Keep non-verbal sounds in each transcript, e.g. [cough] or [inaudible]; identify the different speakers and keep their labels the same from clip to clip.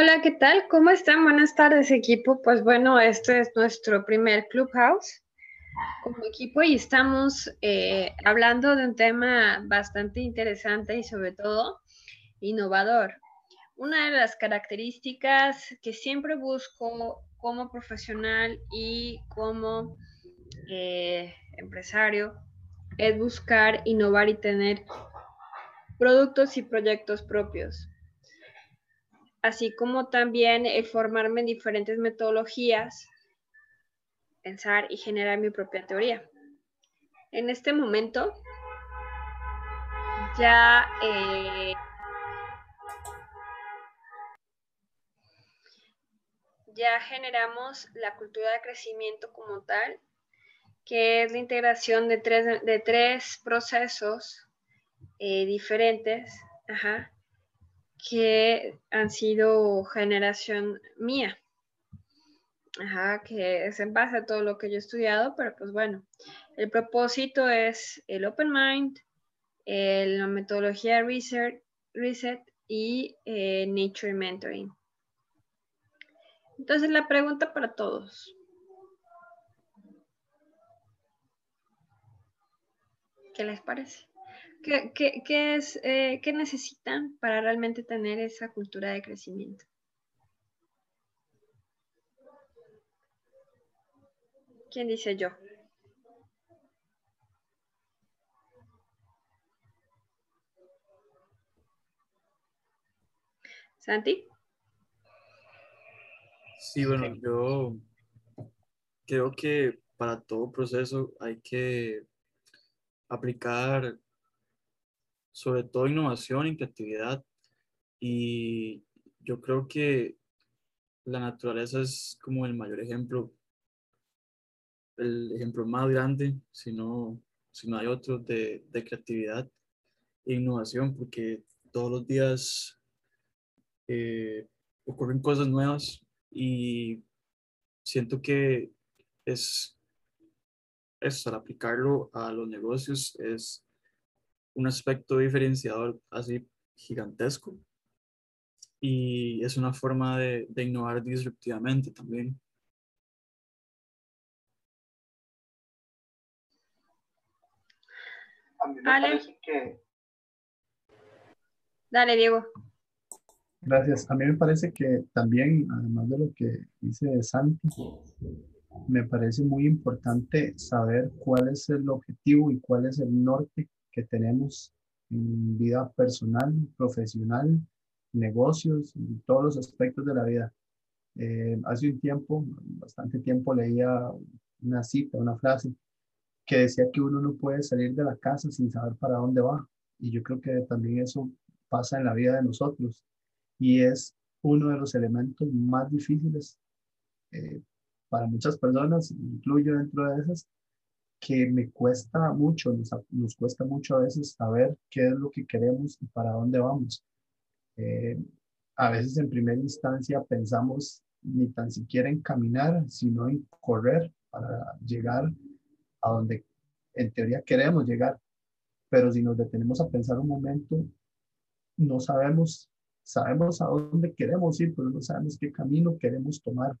Speaker 1: Hola, ¿qué tal? ¿Cómo están? Buenas tardes, equipo. Pues bueno, este es nuestro primer Clubhouse como equipo y estamos eh, hablando de un tema bastante interesante y sobre todo innovador. Una de las características que siempre busco como profesional y como eh, empresario es buscar innovar y tener productos y proyectos propios así como también el formarme en diferentes metodologías, pensar y generar mi propia teoría. En este momento ya eh, ya generamos la cultura de crecimiento como tal, que es la integración de tres, de tres procesos eh, diferentes, ajá, que han sido generación mía. Ajá, que es en base a todo lo que yo he estudiado, pero pues bueno, el propósito es el Open Mind, la metodología Reset, reset y eh, Nature Mentoring. Entonces la pregunta para todos. ¿Qué les parece? ¿Qué, es, eh, ¿Qué necesitan para realmente tener esa cultura de crecimiento? ¿Quién dice yo? ¿Santi?
Speaker 2: Sí, bueno, yo creo que para todo proceso hay que aplicar sobre todo innovación y creatividad. Y yo creo que la naturaleza es como el mayor ejemplo, el ejemplo más grande, si no, si no hay otro, de, de creatividad e innovación, porque todos los días eh, ocurren cosas nuevas y siento que es, es al aplicarlo a los negocios es un aspecto diferenciador así gigantesco y es una forma de, innovar disruptivamente también.
Speaker 1: parece que... Dale, Diego.
Speaker 3: Gracias. A mí me parece que también, además de lo que dice Santi, me parece muy importante saber cuál es el objetivo y cuál es el norte que tenemos en vida personal, profesional, negocios, en todos los aspectos de la vida. Eh, hace un tiempo, bastante tiempo, leía una cita, una frase que decía que uno no puede salir de la casa sin saber para dónde va. Y yo creo que también eso pasa en la vida de nosotros. Y es uno de los elementos más difíciles eh, para muchas personas, incluyo dentro de esas, que me cuesta mucho, nos, cuesta mucho a veces saber qué es lo que queremos y para dónde vamos. Eh, a veces en primera instancia pensamos ni tan siquiera en caminar, sino en correr para llegar a donde en teoría queremos llegar. Pero si nos detenemos a pensar un momento, no sabemos, sabemos a dónde queremos ir, pero no sabemos qué camino queremos tomar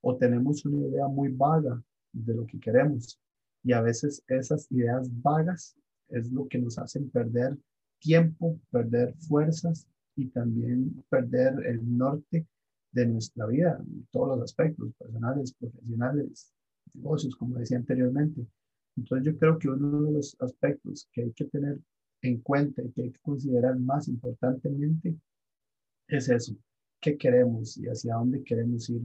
Speaker 3: o tenemos una idea muy vaga de lo que queremos. Y a veces esas ideas vagas es lo que nos hacen perder tiempo, perder fuerzas y también perder el norte de nuestra vida, todos los aspectos, personales, profesionales, negocios, como decía anteriormente. Entonces yo creo que uno de los aspectos que hay que tener en cuenta y que hay que considerar más importantemente es eso, qué queremos y hacia dónde queremos ir.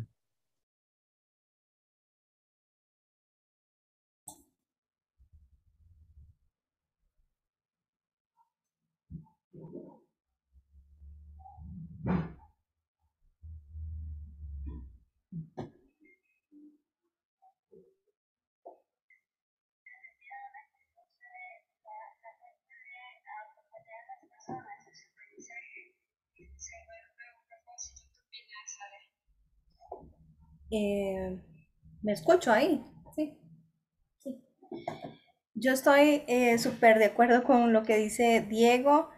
Speaker 4: Eh, ¿Me escucho ahí? Sí. Yo estoy eh, súper de acuerdo con lo que dice Diego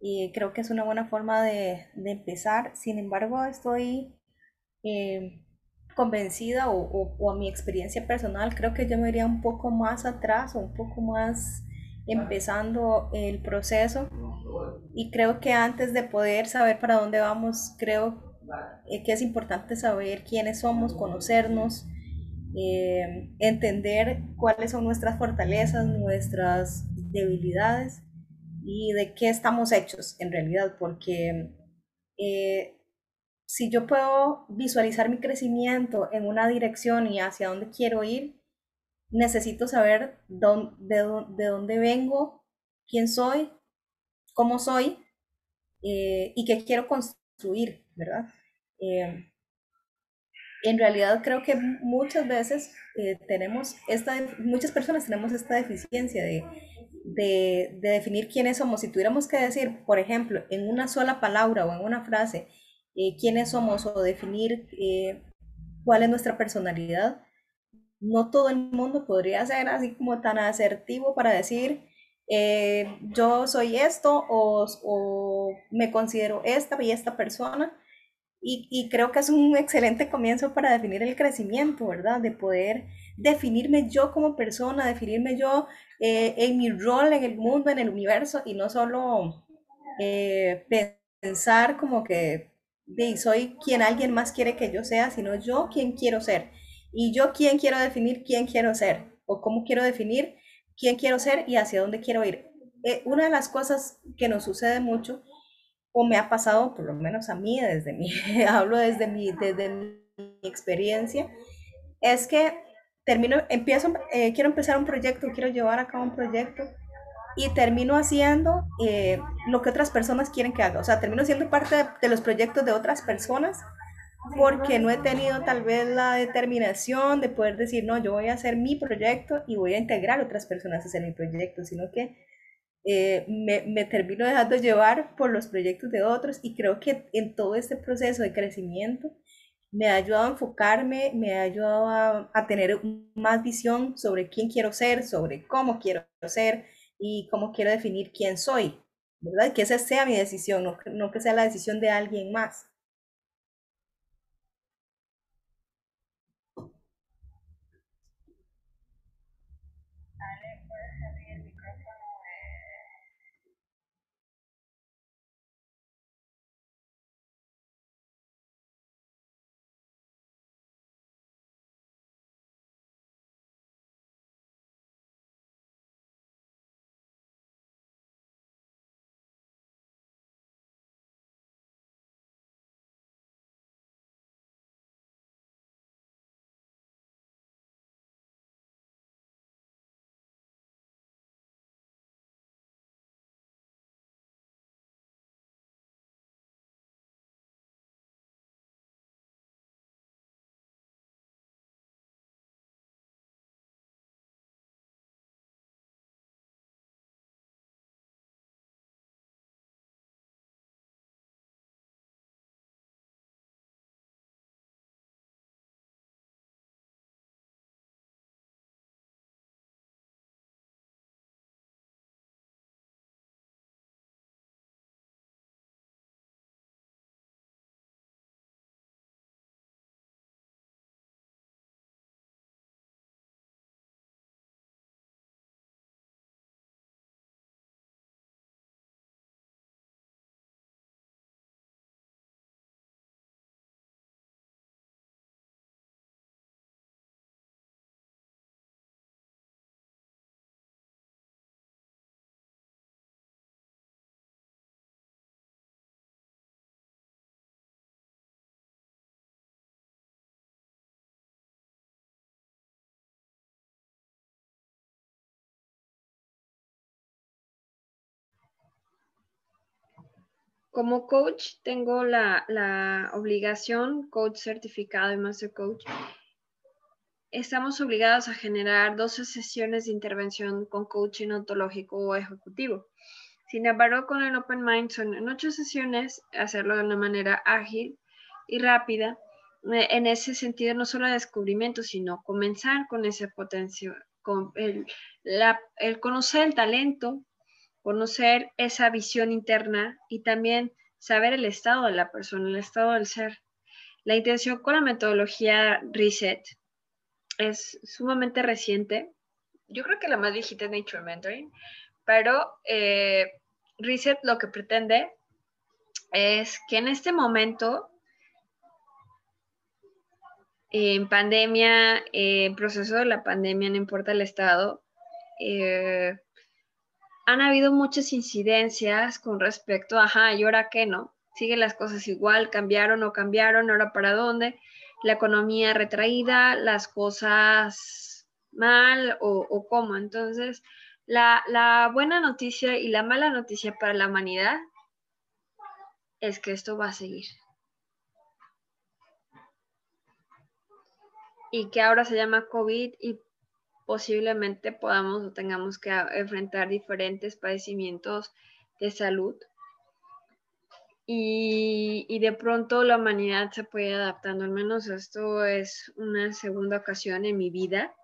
Speaker 4: y creo que es una buena forma de, empezar. Sin embargo, estoy eh, convencida o, a mi experiencia personal, creo que yo me iría un poco más atrás o un poco más empezando el proceso y creo que antes de poder saber para dónde vamos, creo eh, que es importante saber quiénes somos, conocernos, eh, entender cuáles son nuestras fortalezas, nuestras debilidades y de qué estamos hechos en realidad, porque eh, si yo puedo visualizar mi crecimiento en una dirección y hacia dónde quiero ir, necesito saber dónde, de, dónde vengo, quién soy, cómo soy y qué quiero construir, ¿verdad? en realidad creo que muchas veces eh, tenemos esta, muchas personas tenemos esta deficiencia de, de, definir quiénes somos. Si tuviéramos que decir, por ejemplo, en una sola palabra o en una frase, eh, quiénes somos o definir eh, cuál es nuestra personalidad, no todo el mundo podría ser así como tan asertivo para decir, yo soy esto o, o me considero esta y esta persona y, creo que es un excelente comienzo para definir el crecimiento, ¿verdad? De poder definirme yo como persona, definirme yo eh, en mi rol en el mundo, en el universo, y no solo eh, pensar como que soy quien alguien más quiere que yo sea, sino yo quien quiero ser. Y yo quien quiero definir quién quiero ser, o cómo quiero definir quién quiero ser y hacia dónde quiero ir. Eh, una de las cosas que nos sucede mucho o me ha pasado, por lo menos a mí, desde mi, [laughs] hablo desde mi, desde mi experiencia, es que termino, empiezo, eh, quiero empezar un proyecto, quiero llevar a cabo un proyecto y termino haciendo eh, lo que otras personas quieren que haga. O sea, termino siendo parte de, los proyectos de otras personas porque no he tenido tal vez la determinación de poder decir, no, yo voy a hacer mi proyecto y voy a integrar a otras personas a hacer mi proyecto, sino que eh, me, me, termino dejando llevar por los proyectos de otros y creo que en todo este proceso de crecimiento me ha ayudado a enfocarme, me ha ayudado a, tener más visión sobre quién quiero ser, sobre cómo quiero ser y cómo quiero definir quién soy, ¿verdad? Que esa sea mi decisión, no, no que sea la decisión de alguien más.
Speaker 1: Como coach tengo la, obligación, coach certificado y master coach, estamos obligados a generar 12 sesiones de intervención con coaching ontológico o ejecutivo. Sin embargo, con el Open Mind son en ocho sesiones, hacerlo de una manera ágil y rápida. Eh, en ese sentido, no solo descubrimiento, sino comenzar con ese potencial, con el conocer el talento, conocer esa visión interna y también saber el estado de la persona, el estado del ser. La intención con la metodología Reset es sumamente reciente. Yo creo que la más viejita es Nature Mentoring, pero eh, Reset lo que pretende es que en este momento, en pandemia, en proceso de la pandemia, no importa el estado, eh, han habido muchas incidencias con respecto a, ajá, ¿y ahora qué no? Siguen las cosas igual, cambiaron o cambiaron, ahora para dónde? La economía retraída, las cosas mal o, cómo. Entonces, la, la buena noticia y la mala noticia para la humanidad es que esto va a seguir. Y que ahora se llama COVID y posiblemente podamos o tengamos que enfrentar diferentes padecimientos de salud. Y, de pronto la humanidad se puede adaptando, al menos esto es una segunda ocasión en mi vida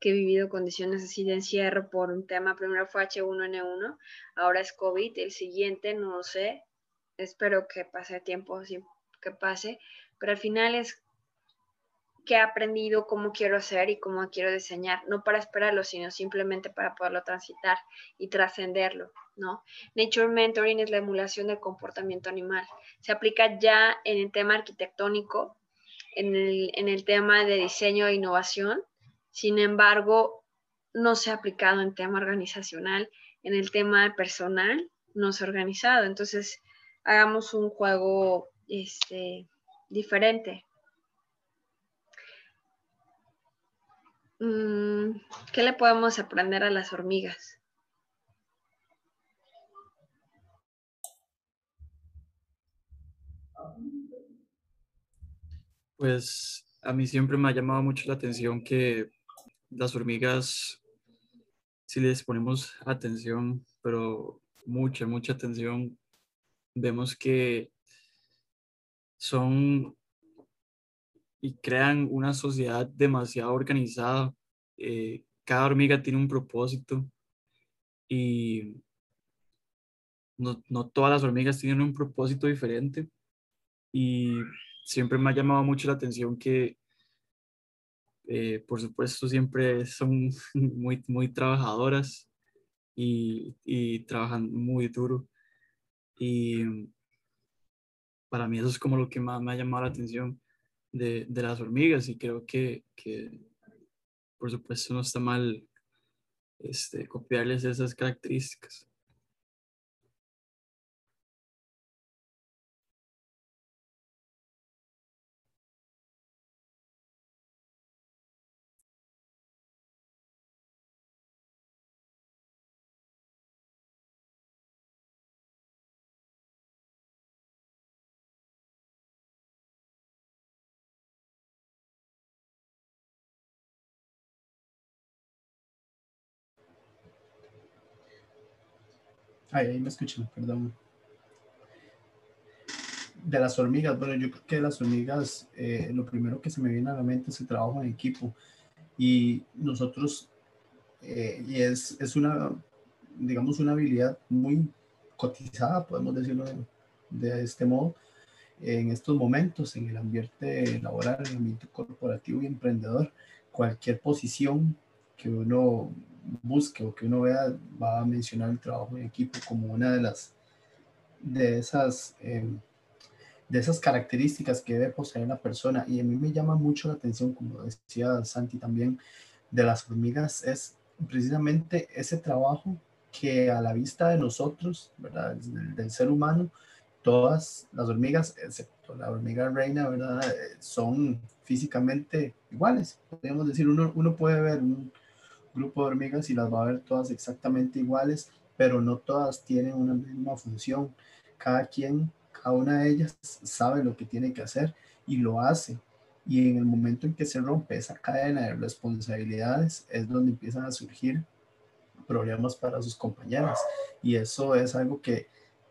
Speaker 1: que he vivido condiciones así de encierro por un tema, primero fue H1N1, ahora es COVID, el siguiente no sé, espero que pase tiempo, que pase, pero al final es que he aprendido, cómo quiero hacer y cómo quiero diseñar, no para esperarlo, sino simplemente para poderlo transitar y trascenderlo, ¿no? Nature Mentoring es la emulación del comportamiento animal. Se aplica ya en el tema arquitectónico, en el, en el tema de diseño e innovación, sin embargo, no se ha aplicado en tema organizacional, en el tema personal, no se ha organizado. Entonces, hagamos un juego este, diferente. ¿Qué le podemos aprender a las hormigas?
Speaker 2: Pues a mí siempre me ha llamado mucho la atención que las hormigas, si les ponemos atención, pero mucha, mucha atención, vemos que son y crean una sociedad demasiado organizada. Eh, cada hormiga tiene un propósito y no, no, todas las hormigas tienen un propósito diferente. Y siempre me ha llamado mucho la atención que, eh, por supuesto, siempre son [laughs] muy, muy trabajadoras y, y trabajan muy duro. Y para mí eso es como lo que más me ha llamado la atención de, de las hormigas y creo que, que, por supuesto no está mal este, copiarles esas características.
Speaker 3: Ahí me escuchan, perdón. De las hormigas, bueno, yo creo que las hormigas, eh, lo primero que se me viene a la mente es el trabajo en equipo. Y nosotros, eh, y es, es una, digamos, una habilidad muy cotizada, podemos decirlo de, de este modo, en estos momentos, en el ambiente laboral, en el ambiente corporativo y emprendedor, cualquier posición que uno busque o que uno vea, va a mencionar el trabajo en equipo como una de las de esas em, de esas características que debe poseer la persona. Y a mí me llama mucho la atención como decía Santi también de las hormigas es precisamente ese trabajo que a la vista de nosotros verdad del, ser humano todas las hormigas excepto la hormiga reina verdad son físicamente iguales podríamos decir. Uno, uno puede ver un, grupo de hormigas y las va a ver todas exactamente iguales, pero no todas tienen una misma función. Cada quien, cada una de ellas sabe lo que tiene que hacer y lo hace. Y en el momento en que se rompe esa cadena de responsabilidades es donde empiezan a surgir problemas para sus compañeras. Y eso es algo que,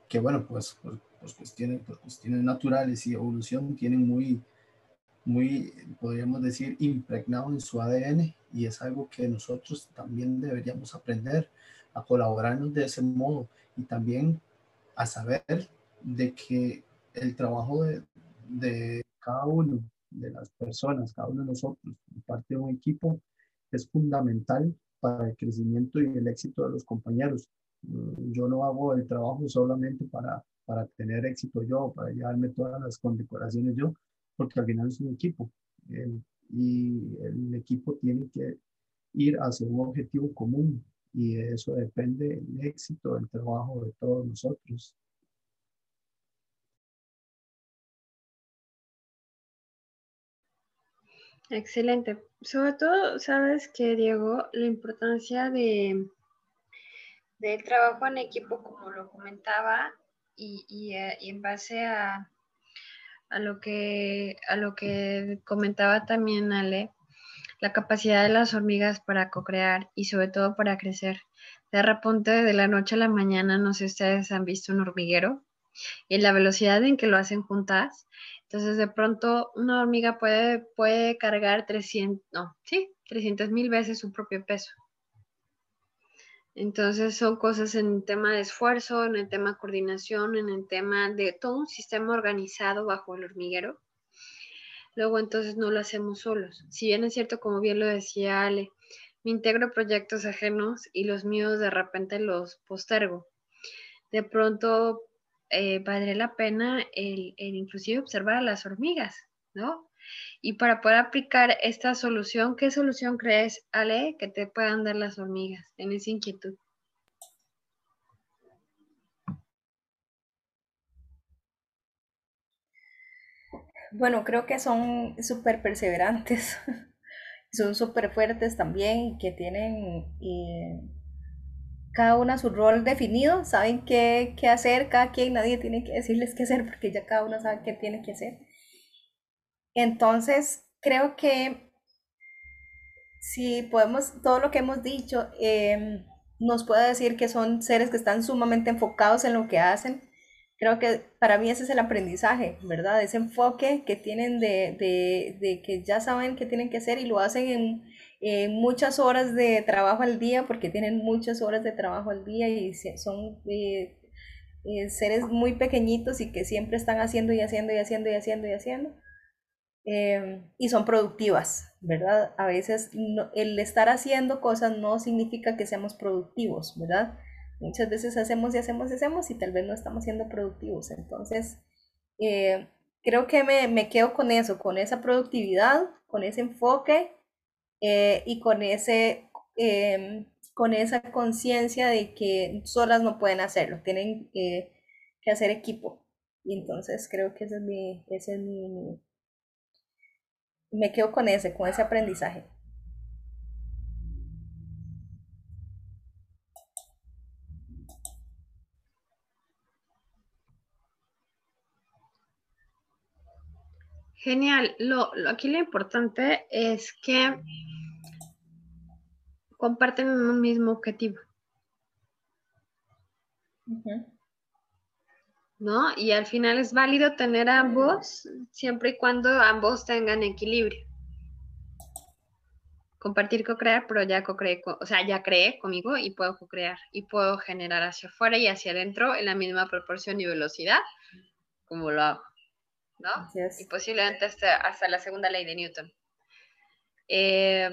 Speaker 3: que bueno, pues por, por, cuestiones, cuestiones naturales y evolución tienen muy, muy, podríamos decir, impregnado en su ADN y es algo que nosotros también deberíamos aprender a colaborarnos de ese modo y también a saber de que el trabajo de, de cada uno de las personas, cada uno de nosotros, parte de un equipo, es fundamental para el crecimiento y el éxito de los compañeros. Mm, yo no hago el trabajo solamente para, para tener éxito yo, para llevarme todas las condecoraciones yo, porque al final es un equipo y el equipo tiene que ir hacia un objetivo común y eso depende del éxito del trabajo de todos nosotros.
Speaker 1: Excelente. Sobre todo, sabes que, Diego, la importancia de del trabajo en equipo, como lo comentaba, y, eh, en base a, a, lo que, a lo que comentaba también Ale, la capacidad de las hormigas para co-crear y sobre todo para crecer. De repente, de la noche a la mañana, no sé si ustedes han visto un hormiguero y la velocidad en que lo hacen juntas. Entonces, de pronto, una hormiga puede, puede cargar 300, no, sí, 300 mil veces su propio peso. Entonces son cosas en el tema de esfuerzo, en el tema de coordinación, en el tema de todo un sistema organizado bajo el hormiguero. Luego entonces no lo hacemos solos. Si bien es cierto, como bien lo decía Ale, me integro proyectos ajenos y los míos de repente los postergo. De pronto eh, valdría la pena el, el inclusive observar a las hormigas, ¿no? Y para poder aplicar esta solución, ¿qué solución crees, Ale, que te puedan dar las hormigas en esa inquietud?
Speaker 4: Bueno, creo que son súper perseverantes, [laughs] son súper fuertes también, que tienen eh, cada una su rol definido, saben qué, qué hacer, cada quien, nadie tiene que decirles qué hacer porque ya cada uno sabe qué tiene que hacer. Entonces, creo que si podemos, todo lo que hemos dicho, em, nos puede decir que son seres que están sumamente enfocados en lo que hacen. Creo que para mí ese es el aprendizaje, ¿verdad? Ese enfoque que tienen de, que ya saben qué tienen que hacer y lo hacen en, muchas horas de trabajo al día, porque tienen muchas horas de trabajo al día y son eh, eh, seres muy pequeñitos y que siempre están haciendo y haciendo y haciendo y haciendo y haciendo. Em, y son productivas, ¿verdad? A veces el estar haciendo cosas no significa que seamos productivos, ¿verdad? Muchas veces hacemos y hacemos y hacemos y tal vez no estamos siendo productivos. Entonces, eh, creo que me, me, quedo con eso, con esa productividad, con ese enfoque eh, y con, ese, em, con esa conciencia de que solas no pueden hacerlo, tienen que hacer equipo. Y entonces creo que ese es mi, ese es mi me quedo con ese, con ese aprendizaje.
Speaker 1: Genial. Lo, aquí lo importante es que comparten un mismo objetivo. ¿No? Y al final es válido tener ambos siempre y cuando ambos tengan equilibrio. Compartir, co-crear, pero ya co-creé, o sea, ya creé conmigo y puedo co-crear y puedo generar hacia afuera y hacia adentro en la misma proporción y velocidad como lo hago, ¿no? Y posiblemente hasta, hasta, la segunda ley de Newton. Eh,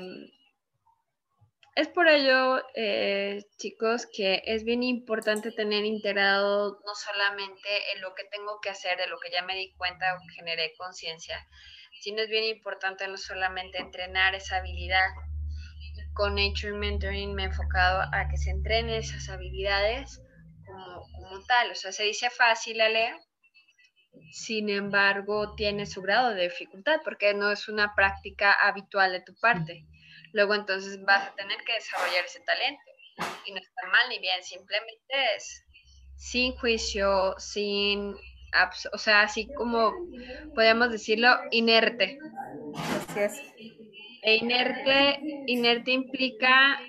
Speaker 1: es por ello, eh, chicos, que es bien importante tener integrado no solamente en lo que tengo que hacer, de lo que ya me di cuenta o generé conciencia, sino es bien importante no solamente entrenar esa habilidad. Con Nature Mentoring me he enfocado a que se entrenen esas habilidades como, como tal. O sea, se dice fácil a leer, sin embargo, tiene su grado de dificultad porque no es una práctica habitual de tu parte luego entonces vas a tener que desarrollar ese talento. Y no está mal ni bien, simplemente es sin juicio, sin, o sea, así como podemos decirlo, inerte. Así es. E inerte, inerte implica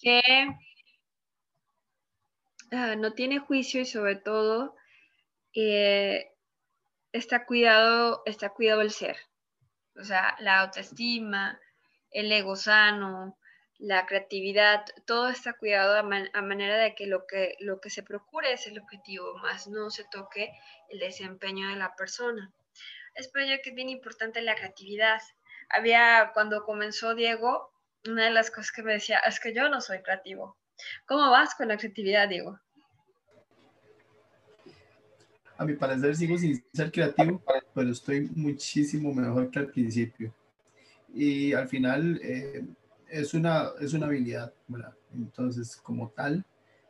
Speaker 1: que ah, no tiene juicio y sobre todo eh, está cuidado, está cuidado el ser. O sea, la autoestima, el ego sano, la creatividad, todo está cuidado a, manera de que lo, que lo que se procure es el objetivo, más no se toque el desempeño de la persona. Es por ello que es bien importante la creatividad. Había, cuando comenzó Diego, una de las cosas que me decía, es que yo no soy creativo. ¿Cómo vas con la creatividad, Diego?
Speaker 3: A mi parecer sigo sin ser creativo, pero estoy muchísimo mejor que al principio. Y al final eh, es, una, es una habilidad, ¿verdad? Entonces, como tal,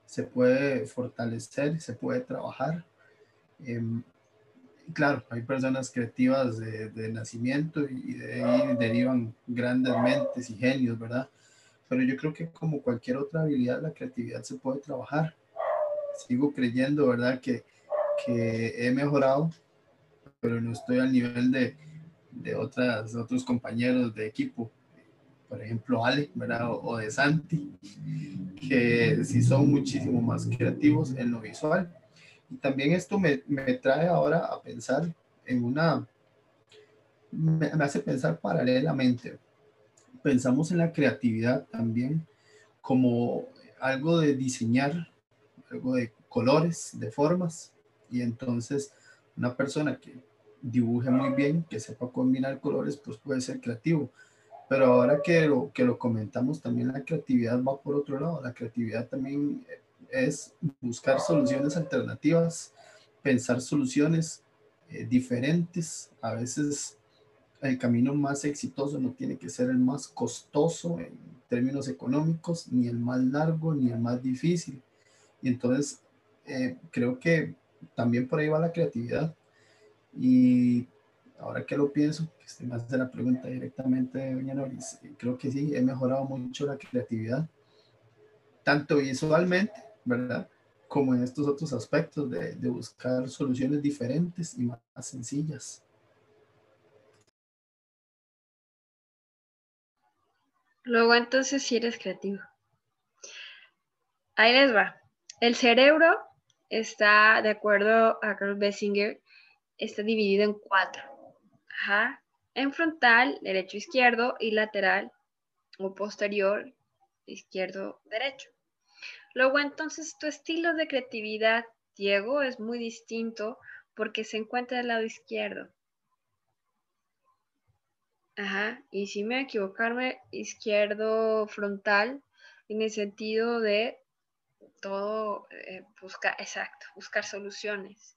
Speaker 3: se puede fortalecer, se puede trabajar. Em, claro, hay personas creativas de, de, nacimiento y de ahí derivan grandes mentes y genios, ¿verdad? Pero yo creo que como cualquier otra habilidad, la creatividad se puede trabajar. Sigo creyendo, ¿verdad? Que, que he mejorado, pero no estoy al nivel de, de otras, otros compañeros de equipo. Por ejemplo, Ale, ¿verdad? O, o de Santi, que sí son muchísimo más creativos en lo visual. Y también esto me, me trae ahora a pensar en una, me, me hace pensar paralelamente pensamos en la creatividad también como algo de diseñar, algo de colores, de formas, y entonces una persona que dibuje muy bien, que sepa combinar colores, pues puede ser creativo. Pero ahora que lo, que lo comentamos, también la creatividad va por otro lado. La creatividad también es buscar soluciones alternativas, pensar soluciones eh, diferentes, a veces el camino más exitoso no tiene que ser el más costoso en términos económicos, ni el más largo, ni el más difícil. Y entonces eh, creo que también por ahí va la creatividad. Y ahora que lo pienso, que usted me hace la pregunta directamente, doña Noris, creo que sí, he mejorado mucho la creatividad, tanto visualmente, ¿verdad? Como en estos otros aspectos de, de buscar soluciones diferentes y más sencillas.
Speaker 1: Luego entonces si eres creativo. Ahí les va. El cerebro está, de acuerdo a Carl Bessinger, está dividido en cuatro. Ajá. En frontal, derecho, izquierdo y lateral o posterior, izquierdo, derecho. Luego entonces tu estilo de creatividad, Diego, es muy distinto porque se encuentra del lado izquierdo. Ajá, y si me equivocarme, izquierdo frontal, en el sentido de todo eh, buscar, exacto, buscar soluciones.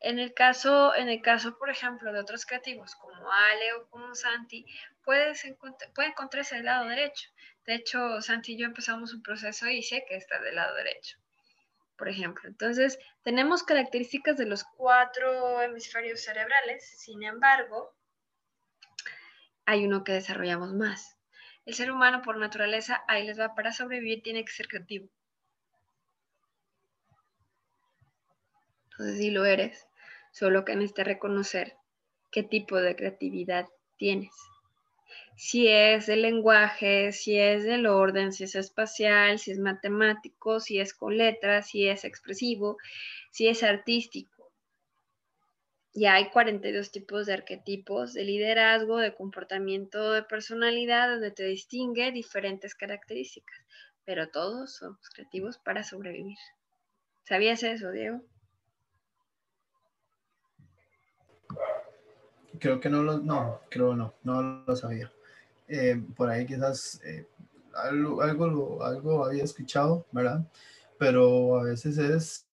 Speaker 1: En el caso, en el caso, por ejemplo, de otros creativos como Ale o como Santi, puedes puede encontrarse del lado derecho. De hecho, Santi y yo empezamos un proceso y sé que está del lado derecho, por ejemplo. Entonces, tenemos características de los cuatro hemisferios cerebrales, sin embargo, hay uno que desarrollamos más. El ser humano por naturaleza, ahí les va, para sobrevivir tiene que ser creativo. Entonces, si lo eres, solo que necesitas reconocer qué tipo de creatividad tienes. Si es el lenguaje, si es del orden, si es espacial, si es matemático, si es con letras, si es expresivo, si es artístico y hay 42 tipos de arquetipos de liderazgo, de comportamiento, de personalidad, donde te distingue diferentes características, pero todos somos creativos para sobrevivir. ¿Sabías eso, Diego?
Speaker 3: Creo que no lo, no, creo no, no lo sabía. Eh, por ahí quizás eh, algo, algo, algo había escuchado, ¿verdad? Pero a veces es,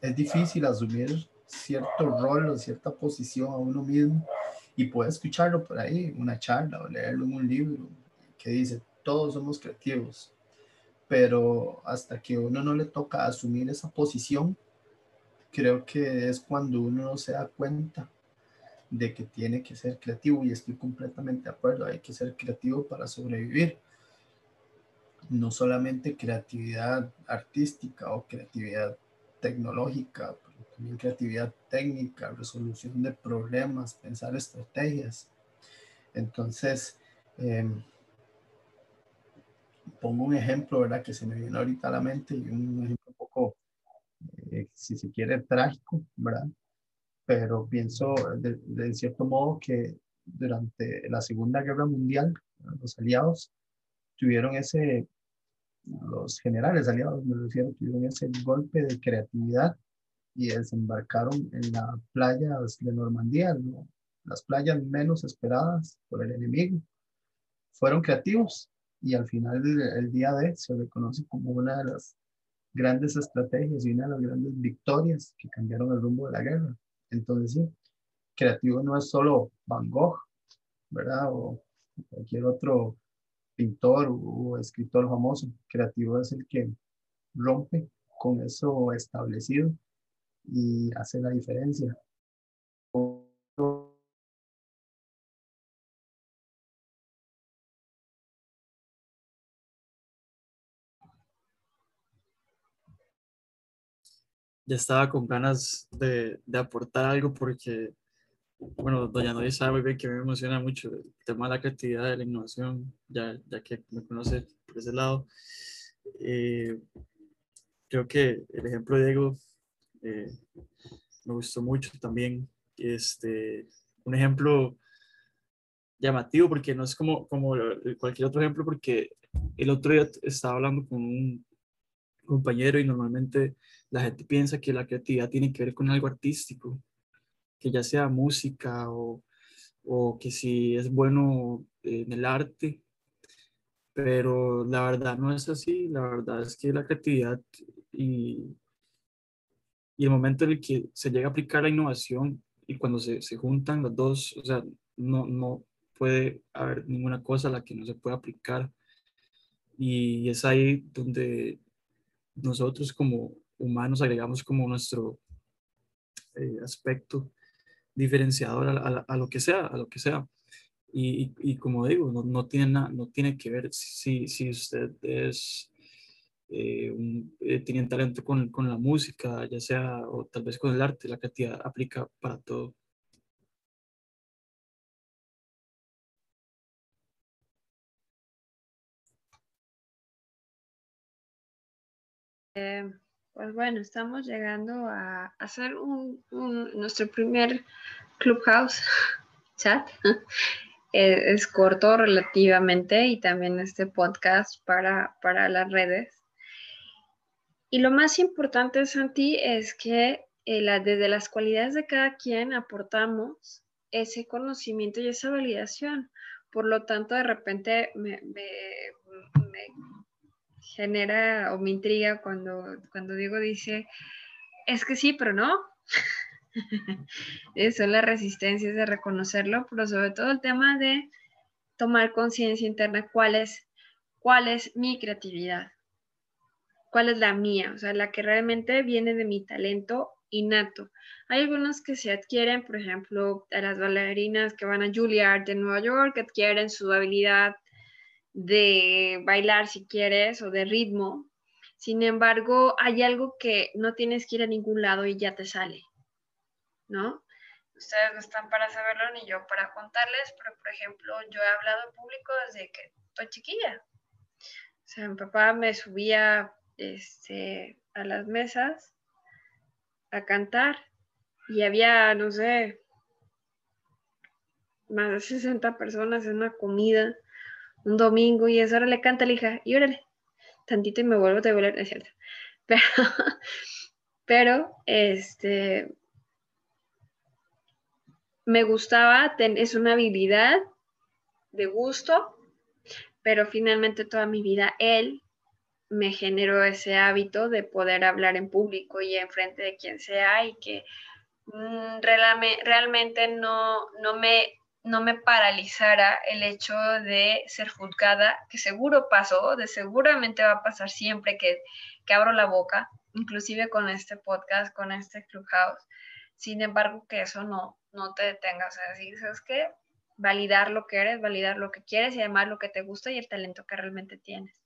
Speaker 3: es difícil asumir cierto rol o cierta posición a uno mismo y puede escucharlo por ahí, una charla o leerlo en un libro que dice, todos somos creativos, pero hasta que uno no le toca asumir esa posición, creo que es cuando uno no se da cuenta de que tiene que ser creativo y estoy completamente de acuerdo, hay que ser creativo para sobrevivir. No solamente creatividad artística o creatividad tecnológica, también creatividad técnica, resolución de problemas, pensar estrategias. Entonces, em, pongo un ejemplo, ¿verdad? Que se me viene ahorita a la mente y un ejemplo un poco, eh, si se quiere, trágico, ¿verdad? Pero pienso de, de, cierto modo que durante la Segunda Guerra Mundial, los aliados tuvieron ese, los generales aliados, me refiero, tuvieron ese golpe de creatividad y desembarcaron en las playas de Normandía, las playas menos esperadas por el enemigo. Fueron creativos y al final el día de se reconoce como una de las grandes estrategias y una de las grandes victorias que cambiaron el rumbo de la guerra. Entonces, sí, creativo no es solo Van Gogh, ¿verdad? O cualquier otro pintor o escritor famoso. Creativo es el que rompe con eso establecido y hace la diferencia.
Speaker 2: Ya estaba con ganas de, de aportar algo porque bueno, doña Noria sabe muy bien que me emociona mucho el tema de la creatividad, de la innovación, ya, ya que me conoce por ese lado. Eh, creo que el ejemplo de Diego eh, me gustó mucho también. Este, un ejemplo llamativo porque no es como, como cualquier otro ejemplo, porque el otro día estaba hablando con un compañero y normalmente la gente piensa que la creatividad tiene que ver con algo artístico que ya sea música o, o que si es bueno en el arte, pero la verdad no es así, la verdad es que la creatividad y, y el momento en el que se llega a aplicar la innovación y cuando se, se juntan los dos, o sea, no, no puede haber ninguna cosa a la que no se pueda aplicar. Y es ahí donde nosotros como humanos agregamos como nuestro eh, aspecto diferenciador a, lo que sea, a lo que sea. Y, y, como digo, no, no, tiene no tiene que ver si, si usted es, eh, un, eh, tiene talento con, con, la música, ya sea, o tal vez con el arte, la creatividad aplica para todo.
Speaker 1: Eh, pues bueno, estamos llegando a hacer un, nuestro primer Clubhouse [laughs] chat. [laughs] Eh, es, corto relativamente y también este podcast para, para las redes. Y lo más importante, Santi, es que eh, desde las cualidades de cada quien aportamos ese conocimiento y esa validación. Por lo tanto, de repente me genera o me intriga cuando, cuando Diego dice, es que sí, pero no. [laughs] Son las resistencias de reconocerlo, pero sobre todo el tema de tomar conciencia interna, cuál es, cuál es mi creatividad, cuál es la mía, o sea, la que realmente viene de mi talento innato. Hay algunos que se adquieren, por ejemplo, a las bailarinas que van a Juilliard de Nueva York, adquieren su habilidad de bailar si quieres o de ritmo. Sin embargo, hay algo que no tienes que ir a ningún lado y ya te sale, ¿no? Ustedes no están para saberlo ni yo para contarles, pero por ejemplo, yo he hablado en público desde que estoy chiquilla. O sea, mi papá me subía este, a las mesas a cantar y había, no sé, más de 60 personas en una comida un domingo y es ahora le canta la hija y órale, tantito y me vuelvo a devolver, es cierto. [laughs] Pero, pero este, me gustaba, es una habilidad de gusto, pero finalmente toda mi vida él me generó ese hábito de poder hablar en público y en frente de quien sea y que mm, realmente no, no me no me paralizara el hecho de ser juzgada, que seguro pasó, de seguramente va a pasar siempre que, que abro la boca, inclusive con este podcast, con este Clubhouse. Sin embargo, que eso no, no te detenga, o decir, ¿sabes qué? Validar lo que eres, validar lo que quieres y además lo que te gusta y el talento que realmente tienes.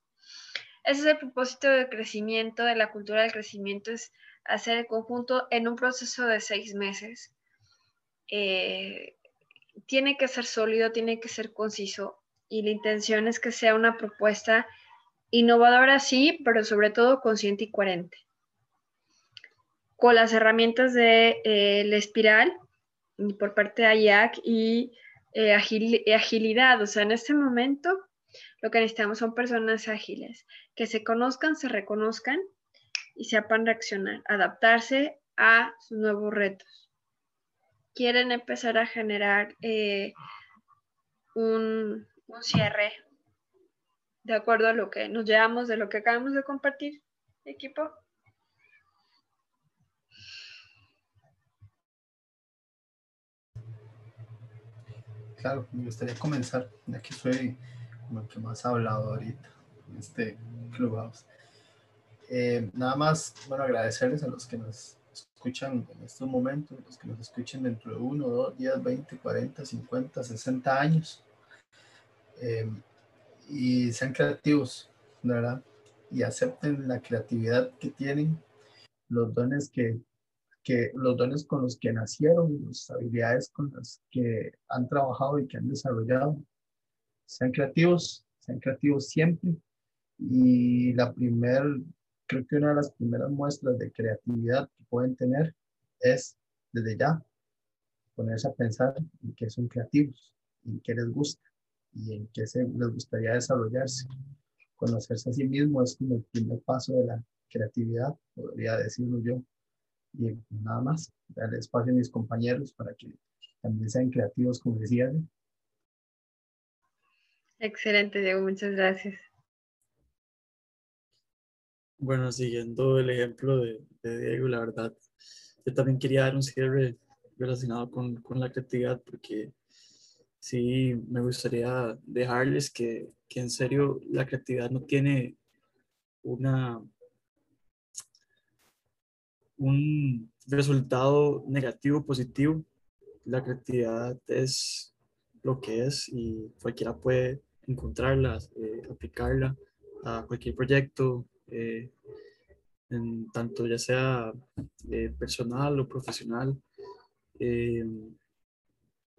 Speaker 1: Ese es el propósito del crecimiento, de la cultura del crecimiento, es hacer el conjunto en un proceso de seis meses. Eh, tiene que ser sólido, tiene que ser conciso y la intención es que sea una propuesta innovadora, sí, pero sobre todo consciente y coherente. Con las herramientas de eh, la espiral por parte de AIAC y eh, agilidad, o sea, en este momento Lo que necesitamos son personas ágiles, que se conozcan, se reconozcan y sepan reaccionar, adaptarse a sus nuevos retos. Quieren empezar a generar eh, un, un cierre de acuerdo a lo que nos llevamos de lo que acabamos de compartir, equipo.
Speaker 3: Claro, me gustaría comenzar, ya que soy como el que más ha hablado ahorita en este Clubhouse. Eh, nada más, bueno, agradecerles a los que nos escuchan en estos momentos, los que nos escuchen dentro de uno, dos, diez, veinte, cuarenta, cincuenta, sesenta años. Eh, y sean creativos, ¿verdad? Y acepten la creatividad que tienen, los dones que, que los dones con los que nacieron, las habilidades con las que han trabajado y que han desarrollado. Sean creativos, sean creativos siempre. Y la primer, creo que una de las primeras muestras de creatividad pueden tener es desde ya ponerse a pensar en que son creativos y que les gusta y en qué se les gustaría desarrollarse. Conocerse a sí mismo es como el primer paso de la creatividad, podría decirlo yo. Y nada más, darle espacio a mis compañeros para que también sean creativos, como decía.
Speaker 1: Excelente, Diego, muchas gracias.
Speaker 2: Bueno, siguiendo el ejemplo de, Diego, la verdad, yo también quería dar un cierre relacionado con, con la creatividad, porque sí me gustaría dejarles que, que en serio la creatividad no tiene una un resultado negativo positivo. La creatividad es lo que es y cualquiera puede encontrarla, eh, aplicarla a cualquier proyecto, eh, en tanto ya sea eh, personal o profesional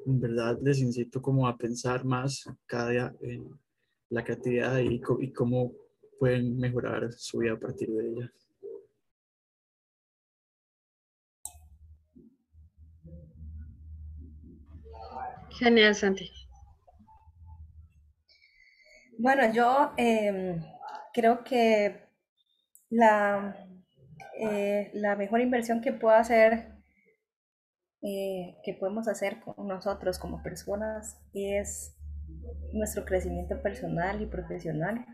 Speaker 2: en verdad les incito como a pensar más cada día en la creatividad y, y cómo pueden mejorar su vida a partir de ella.
Speaker 1: Genial, Santi.
Speaker 4: Bueno, yo em, creo que la, eh, la mejor inversión que puedo hacer eh, que podemos hacer con nosotros como personas es nuestro crecimiento personal y profesional.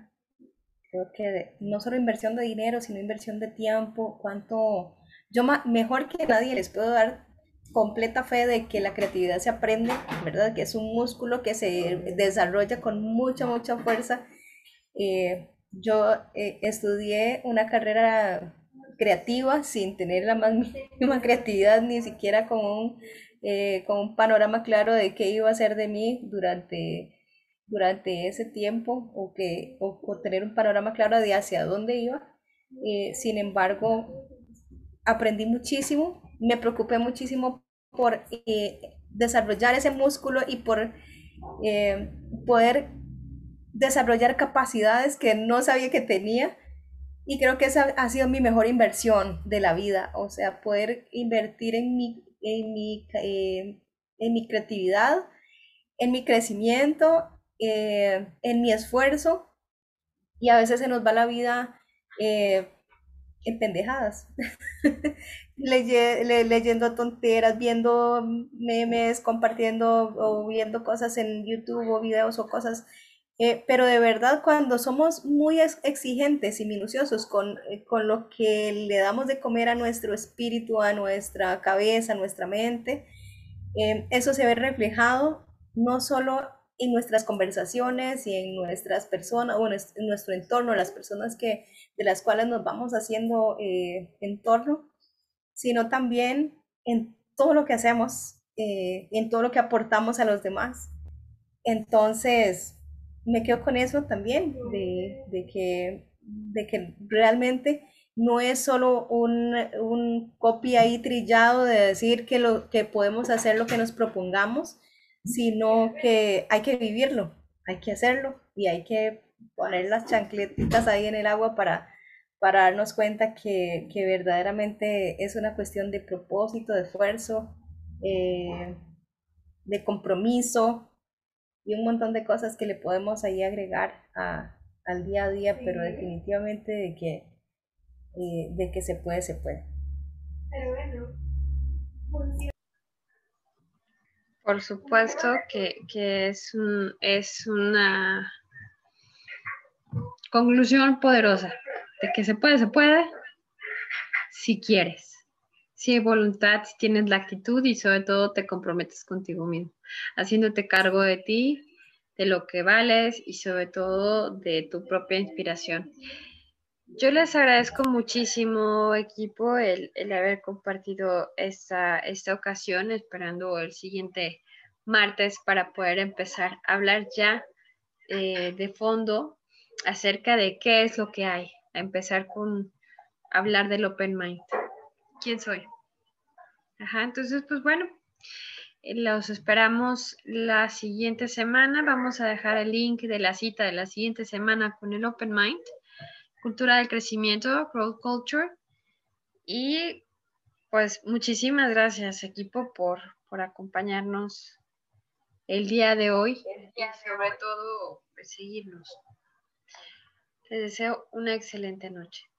Speaker 4: Creo que no solo inversión de dinero, sino inversión de tiempo, cuánto... Yo mejor que nadie les puedo dar completa fe de que la creatividad se aprende, ¿verdad? Que es un músculo que se desarrolla con mucha, mucha fuerza. Eh, yo eh, estudié una carrera creativa sin tener la más [laughs] mínima creatividad, ni siquiera con un, eh, con un panorama claro de qué iba a ser de mí durante, durante ese tiempo o, que, o, tener un panorama claro de hacia dónde iba. Eh, sin embargo, aprendí muchísimo, me preocupé muchísimo por eh, desarrollar ese músculo y por poder desarrollar capacidades que no sabía que tenía. Y creo que esa ha sido mi mejor inversión de la vida, o sea, poder invertir en mi, en mi, eh, en mi creatividad, en mi crecimiento, eh, en mi esfuerzo, y a veces se nos va la vida eh, en pendejadas, [laughs] leyendo tonteras, viendo memes, compartiendo o viendo cosas en YouTube o videos o cosas eh, pero de verdad, cuando somos muy exigentes y minuciosos con, eh, con, lo que le damos de comer a nuestro espíritu, a nuestra cabeza, a nuestra mente, eh, eso se ve reflejado no solo en nuestras conversaciones y en nuestras personas o en nuestro entorno, las personas que, de las cuales nos vamos haciendo entorno, sino también en todo lo que hacemos, en todo lo que aportamos a los demás. Entonces, me quedo con eso también, de, de, que, de que realmente no es solo un, un copy ahí trillado de decir que, lo, que podemos hacer lo que nos propongamos, sino que hay que vivirlo, hay que hacerlo y hay que poner las chancletitas ahí en el agua para, para darnos cuenta que, que verdaderamente es una cuestión de propósito, de esfuerzo, eh, de compromiso, y un montón de cosas que le podemos ahí agregar al día a día, pero definitivamente de que, eh, de que se puede, se puede.
Speaker 1: Por supuesto que, que es, un, es una conclusión poderosa de que se puede, se puede, si quieres, hay voluntad, si tienes la actitud y sobre todo te comprometes contigo mismo, haciéndote cargo de ti, de lo que vales y sobre todo de tu propia inspiración. Yo les agradezco muchísimo, equipo, el, haber compartido esta, esta ocasión, esperando el siguiente martes para poder empezar a hablar ya eh, de fondo acerca de qué es lo que hay, a empezar con hablar del Open Mind. ¿Quién soy? Ajá, entonces, pues bueno, eh, los esperamos la siguiente semana. Vamos a dejar el link de la cita de la siguiente semana con el Open Mind, Cultura del Crecimiento, Growth Culture. Y pues muchísimas gracias equipo por, por acompañarnos el día de hoy y sobre todo pues, seguirnos. Les deseo una excelente noche.